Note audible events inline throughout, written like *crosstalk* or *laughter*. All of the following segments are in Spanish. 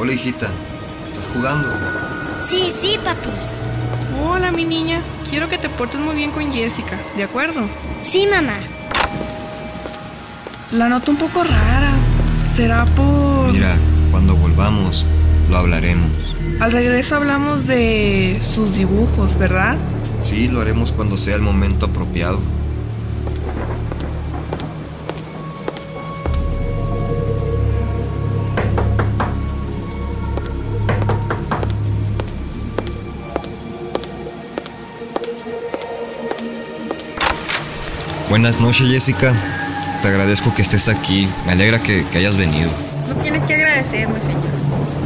Hola, hijita. ¿Estás jugando? Sí, sí, papi. Hola, mi niña. Quiero que te portes muy bien con Jessica, ¿de acuerdo? Sí, mamá. La noto un poco rara. ¿Será por...? Mira, cuando volvamos, lo hablaremos. Al regreso hablamos de sus dibujos, ¿verdad? Sí, lo haremos cuando sea el momento apropiado. Buenas noches, Jessica. Te agradezco que estés aquí. Me alegra que, que hayas venido. No tiene que agradecerme, señor.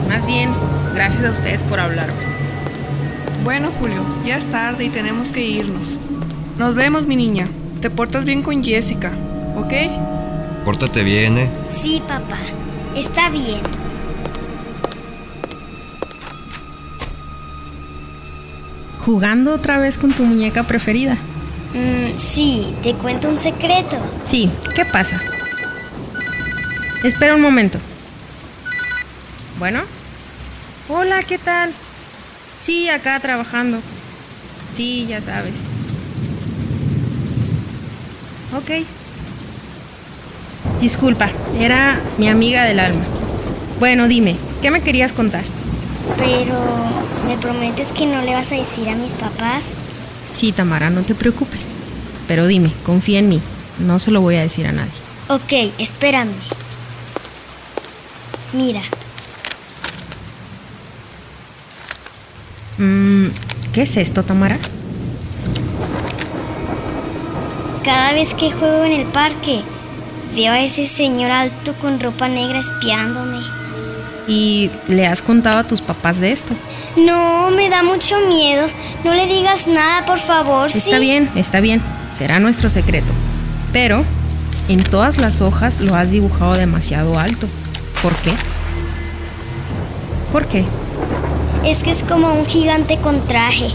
Más bien, gracias a ustedes por hablarme. Bueno, Julio, ya es tarde y tenemos que irnos. Nos vemos, mi niña. Te portas bien con Jessica, ¿ok? Pórtate bien, ¿eh? Sí, papá. Está bien. ¿Jugando otra vez con tu muñeca preferida? Mm, sí, te cuento un secreto. Sí, ¿qué pasa? Espera un momento. Bueno. Hola, ¿qué tal? Sí, acá trabajando. Sí, ya sabes. Ok. Disculpa, era mi amiga del alma. Bueno, dime, ¿qué me querías contar? Pero, ¿me prometes que no le vas a decir a mis papás? Sí, Tamara, no te preocupes. Pero dime, confía en mí. No se lo voy a decir a nadie. Ok, espérame. Mira, Mm, ¿Qué es esto, Tamara? cada vez que juego en el parque, veo a ese señor alto con ropa negra espiándome. ¿Y le has contado a tus papás de esto? No, me da mucho miedo. No le digas nada, por favor. Está ¿sí? bien, está bien. Será nuestro secreto. Pero en todas las hojas lo has dibujado demasiado alto. ¿Por qué? ¿Por qué? Es que es como un gigante con traje.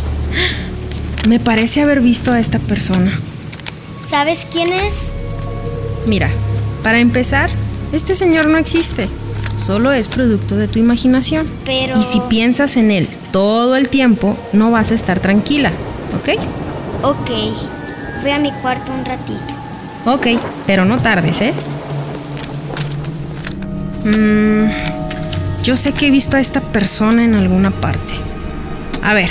*gasps* Me parece haber visto a esta persona. ¿Sabes quién es? Mira, para empezar, este señor no existe. Solo es producto de tu imaginación. Pero... Y si piensas en él todo el tiempo, no vas a estar tranquila, ¿ok? Ok. Fui a mi cuarto un ratito. Ok, pero no tardes, ¿eh? Mm, yo sé que he visto a esta persona en alguna parte. A ver.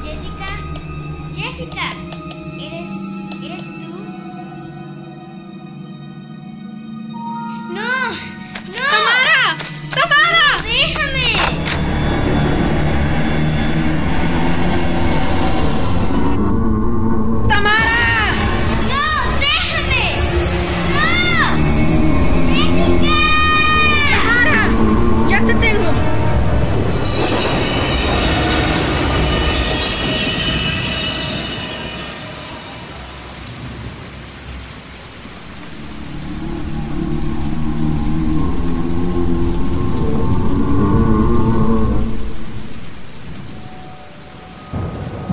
Jessica, Jessica, Tamara, Tamara, déjame.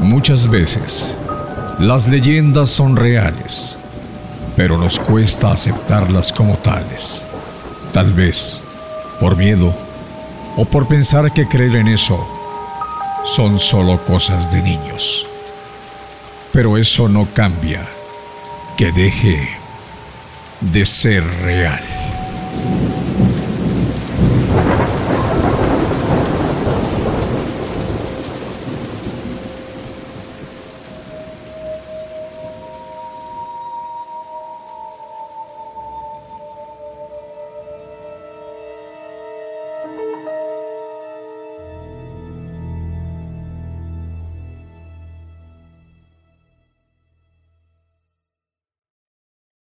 Muchas veces, las leyendas son reales, pero nos cuesta aceptarlas como tales. Tal vez por miedo o por pensar que creer en eso son solo cosas de niños. Pero eso no cambia que deje de ser real.